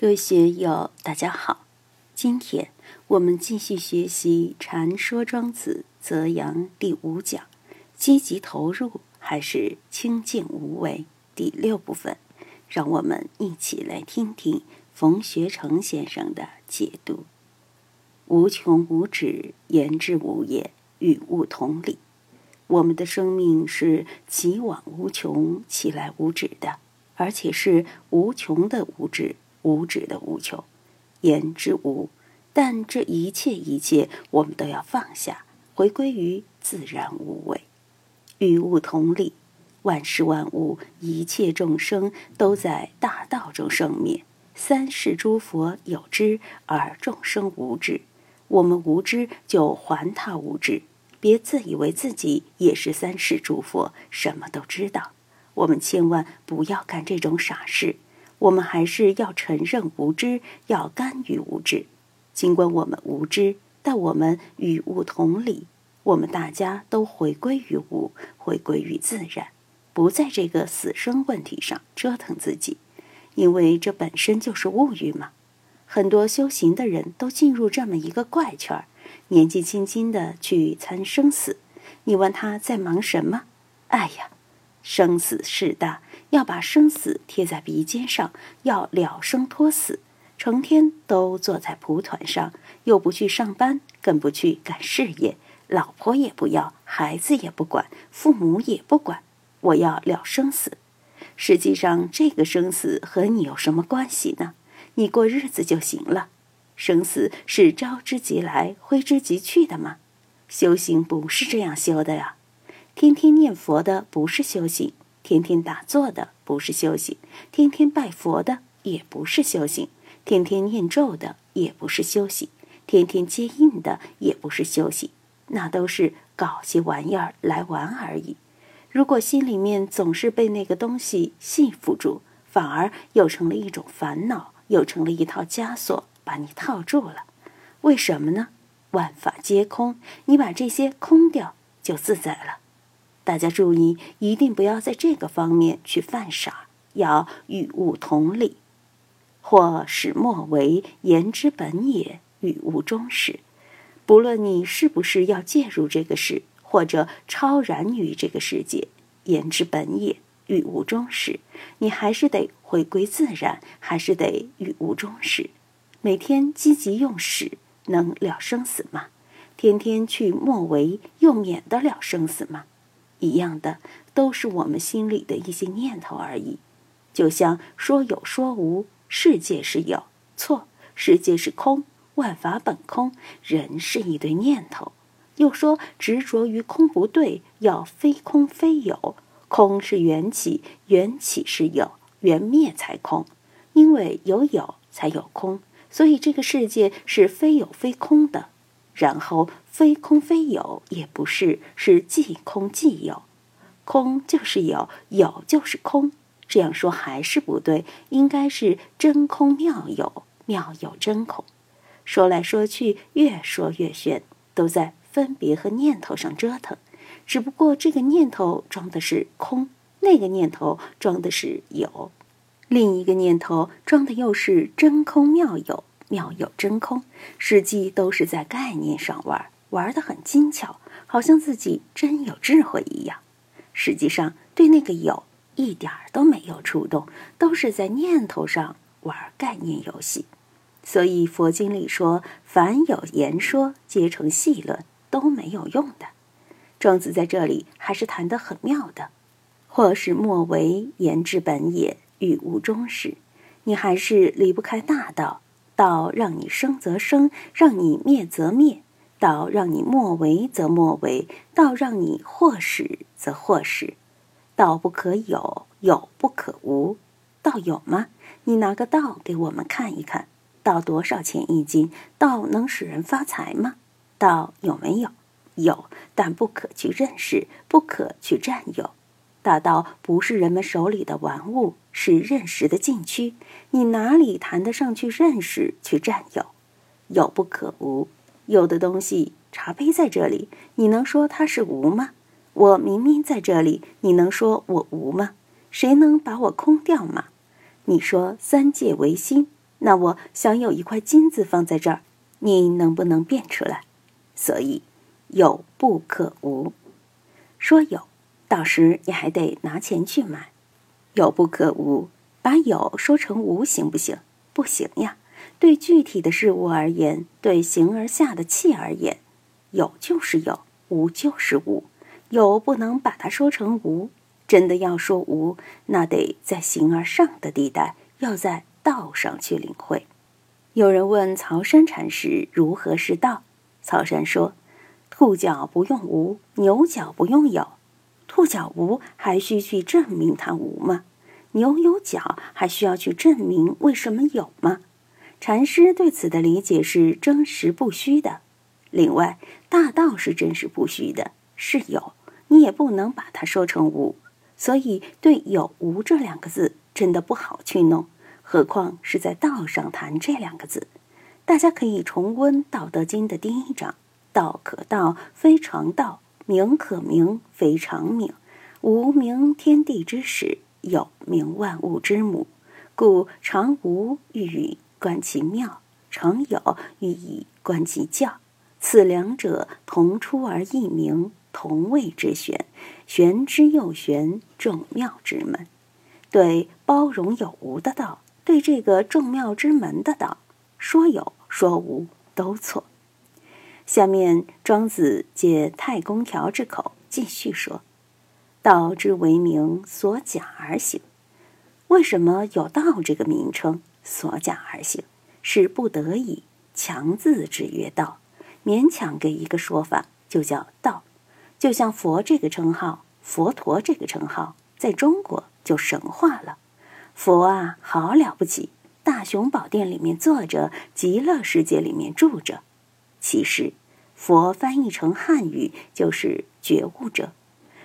各位学友，大家好。今天我们继续学习《禅说庄子·泽阳》第五讲“积极投入还是清静无为”第六部分。让我们一起来听听冯学成先生的解读：“无穷无止，言之无也，与物同理。我们的生命是起往无穷，起来无止的，而且是无穷的无止。”无止的无穷，言之无，但这一切一切，我们都要放下，回归于自然无为，与物同理。万事万物，一切众生都在大道中生灭。三世诸佛有知，而众生无知。我们无知，就还他无知。别自以为自己也是三世诸佛，什么都知道。我们千万不要干这种傻事。我们还是要承认无知，要甘于无知。尽管我们无知，但我们与物同理。我们大家都回归于物，回归于自然，不在这个死生问题上折腾自己，因为这本身就是物欲嘛。很多修行的人都进入这么一个怪圈儿，年纪轻轻的去参生死。你问他在忙什么？哎呀，生死事大。要把生死贴在鼻尖上，要了生托死，成天都坐在蒲团上，又不去上班，更不去干事业，老婆也不要，孩子也不管，父母也不管，我要了生死。实际上，这个生死和你有什么关系呢？你过日子就行了。生死是招之即来，挥之即去的吗？修行不是这样修的呀。天天念佛的不是修行。天天打坐的不是修行，天天拜佛的也不是修行，天天念咒的也不是修行，天天接印的也不是修行，那都是搞些玩意儿来玩而已。如果心里面总是被那个东西系缚住，反而又成了一种烦恼，又成了一套枷锁，把你套住了。为什么呢？万法皆空，你把这些空掉，就自在了。大家注意，一定不要在这个方面去犯傻，要与物同理。或始末为，言之本也，与物终始。不论你是不是要介入这个事，或者超然于这个世界，言之本也，与物终始，你还是得回归自然，还是得与物终始。每天积极用始，能了生死吗？天天去末为，又免得了生死吗？一样的，都是我们心里的一些念头而已。就像说有说无，世界是有，错；世界是空，万法本空，人是一堆念头。又说执着于空不对，要非空非有。空是缘起，缘起是有，缘灭才空。因为有有才有空，所以这个世界是非有非空的。然后，非空非有也不是，是即空即有，空就是有，有就是空。这样说还是不对，应该是真空妙有，妙有真空。说来说去，越说越玄，都在分别和念头上折腾。只不过这个念头装的是空，那个念头装的是有，另一个念头装的又是真空妙有。妙有真空，实际都是在概念上玩，玩得很精巧，好像自己真有智慧一样。实际上，对那个有一点儿都没有触动，都是在念头上玩概念游戏。所以佛经里说，凡有言说，皆成戏论，都没有用的。庄子在这里还是谈得很妙的，或是莫为言之本也，与无终始。你还是离不开大道。道让你生则生，让你灭则灭；道让你莫为则莫为，道让你或使则或使。道不可有，有不可无。道有吗？你拿个道给我们看一看。道多少钱一斤？道能使人发财吗？道有没有？有，但不可去认识，不可去占有。大道不是人们手里的玩物，是认识的禁区。你哪里谈得上去认识、去占有？有不可无。有的东西，茶杯在这里，你能说它是无吗？我明明在这里，你能说我无吗？谁能把我空掉吗？你说三界唯心，那我想有一块金子放在这儿，你能不能变出来？所以有不可无。说有，到时你还得拿钱去买。有不可无，把有说成无行不行？不行呀。对具体的事物而言，对形而下的气而言，有就是有，无就是无。有不能把它说成无。真的要说无，那得在形而上的地带，要在道上去领会。有人问曹山禅师如何是道，曹山说：“兔脚不用无，牛角不用有。兔脚无，还需去证明它无吗？牛有角，还需要去证明为什么有吗？”禅师对此的理解是真实不虚的。另外，大道是真实不虚的，是有，你也不能把它说成无。所以，对有无这两个字真的不好去弄，何况是在道上谈这两个字。大家可以重温《道德经》的第一章：“道可道，非常道；名可名，非常名。无名，天地之始；有名，万物之母。故常无欲以观其妙，常有欲以观其教。此两者，同出而异名。”同谓之玄，玄之又玄，众妙之门。对包容有无的道，对这个众妙之门的道，说有说无都错。下面庄子借太公条之口继续说：“道之为名，所假而行。为什么有道这个名称？所讲而行，是不得已强自之曰道，勉强给一个说法，就叫道。”就像佛这个称号，佛陀这个称号，在中国就神化了。佛啊，好了不起！大雄宝殿里面坐着，极乐世界里面住着。其实，佛翻译成汉语就是觉悟者。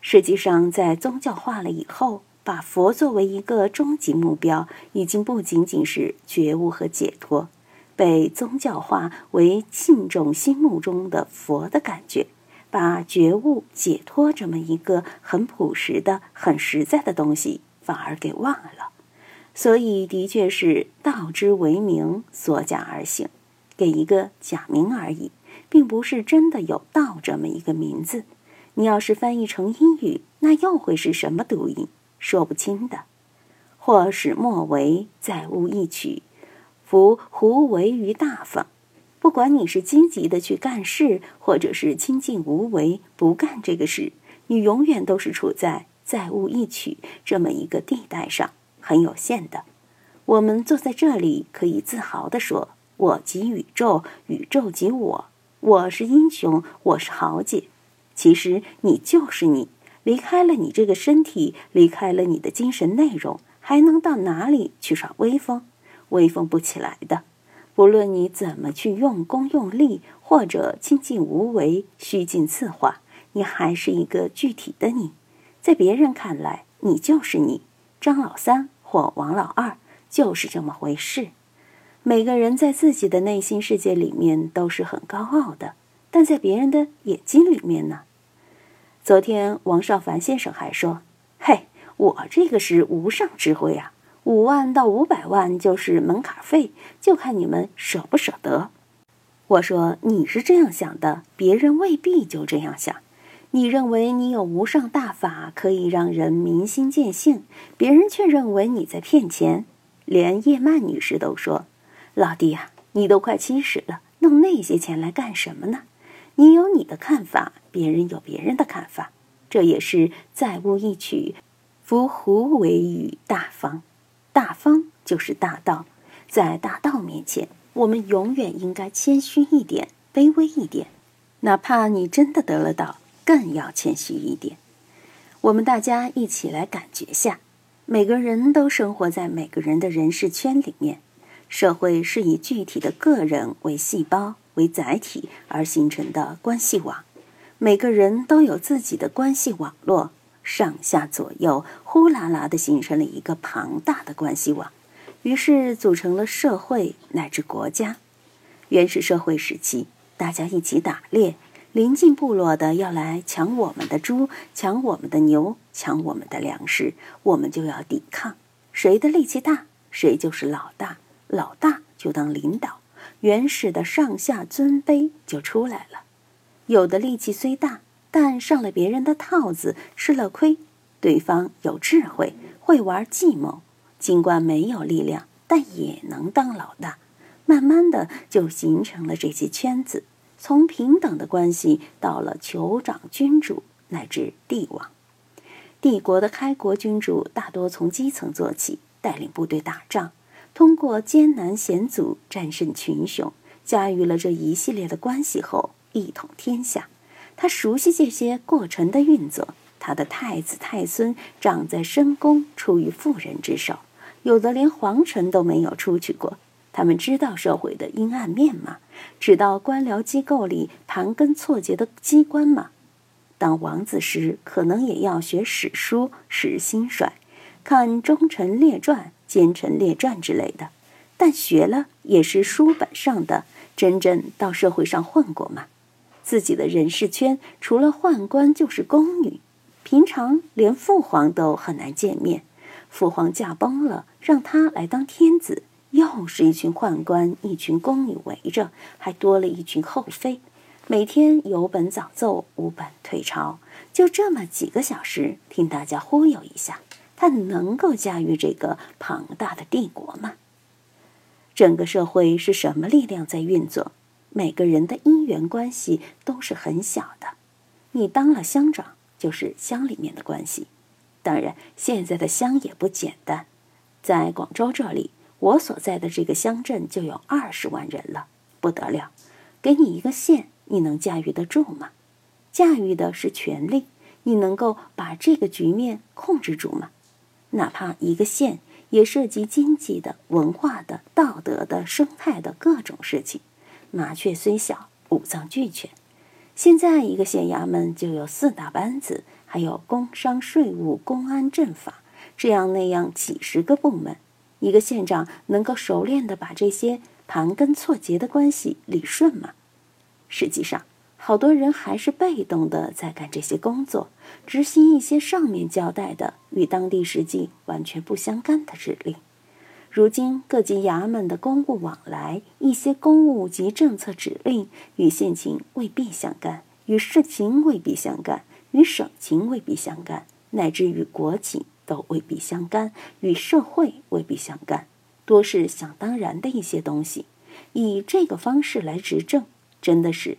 实际上，在宗教化了以后，把佛作为一个终极目标，已经不仅仅是觉悟和解脱，被宗教化为信众心目中的佛的感觉。把觉悟、解脱这么一个很朴实的、很实在的东西，反而给忘了。所以，的确是道之为名，所假而行，给一个假名而已，并不是真的有道这么一个名字。你要是翻译成英语，那又会是什么读音？说不清的。或使莫为，再无一曲。夫胡为于大方？不管你是积极的去干事，或者是清静无为不干这个事，你永远都是处在再悟一曲这么一个地带上，很有限的。我们坐在这里，可以自豪地说：“我即宇宙，宇宙即我。我是英雄，我是豪杰。”其实你就是你，离开了你这个身体，离开了你的精神内容，还能到哪里去耍威风？威风不起来的。不论你怎么去用功用力，或者清静无为、虚静自化，你还是一个具体的你。在别人看来，你就是你，张老三或王老二，就是这么回事。每个人在自己的内心世界里面都是很高傲的，但在别人的眼睛里面呢？昨天王少凡先生还说：“嘿，我这个是无上智慧啊。”五万到五百万就是门槛费，就看你们舍不舍得。我说你是这样想的，别人未必就这样想。你认为你有无上大法可以让人明心见性，别人却认为你在骗钱。连叶曼女士都说：“老弟呀，你都快七十了，弄那些钱来干什么呢？你有你的看法，别人有别人的看法，这也是再悟一曲，夫胡为与大方。”大方就是大道，在大道面前，我们永远应该谦虚一点，卑微一点。哪怕你真的得了道，更要谦虚一点。我们大家一起来感觉下，每个人都生活在每个人的人事圈里面。社会是以具体的个人为细胞、为载体而形成的关系网，每个人都有自己的关系网络。上下左右，呼啦啦的形成了一个庞大的关系网，于是组成了社会乃至国家。原始社会时期，大家一起打猎，邻近部落的要来抢我们的猪，抢我们的牛，抢我们的粮食，我们就要抵抗。谁的力气大，谁就是老大。老大就当领导，原始的上下尊卑就出来了。有的力气虽大，但上了别人的套子，吃了亏。对方有智慧，会玩计谋，尽管没有力量，但也能当老大。慢慢的就形成了这些圈子，从平等的关系到了酋长、君主乃至帝王。帝国的开国君主大多从基层做起，带领部队打仗，通过艰难险阻战胜群雄，驾驭了这一系列的关系后一统天下。他熟悉这些过程的运作。他的太子太孙长在深宫，出于妇人之手，有的连皇城都没有出去过。他们知道社会的阴暗面吗？知道官僚机构里盘根错节的机关吗？当王子时，可能也要学史书、识兴衰，看《忠臣列传》《奸臣列传》之类的。但学了也是书本上的，真正到社会上混过吗？自己的人事圈除了宦官就是宫女，平常连父皇都很难见面。父皇驾崩了，让他来当天子，又是一群宦官、一群宫女围着，还多了一群后妃。每天有本早奏，无本退朝，就这么几个小时听大家忽悠一下，他能够驾驭这个庞大的帝国吗？整个社会是什么力量在运作？每个人的姻缘关系都是很小的。你当了乡长，就是乡里面的关系。当然，现在的乡也不简单，在广州这里，我所在的这个乡镇就有二十万人了，不得了。给你一个县。你能驾驭得住吗？驾驭的是权力，你能够把这个局面控制住吗？哪怕一个县，也涉及经济的、文化的、道德的、生态的各种事情。麻雀虽小，五脏俱全。现在一个县衙门就有四大班子，还有工商、税务、公安、政法，这样那样几十个部门。一个县长能够熟练的把这些盘根错节的关系理顺吗？实际上，好多人还是被动的在干这些工作，执行一些上面交代的与当地实际完全不相干的指令。如今各级衙门的公务往来，一些公务及政策指令与县情未必相干，与市情未必相干，与省情未必相干，乃至与国情都未必相干，与社会未必相干，多是想当然的一些东西。以这个方式来执政。真的是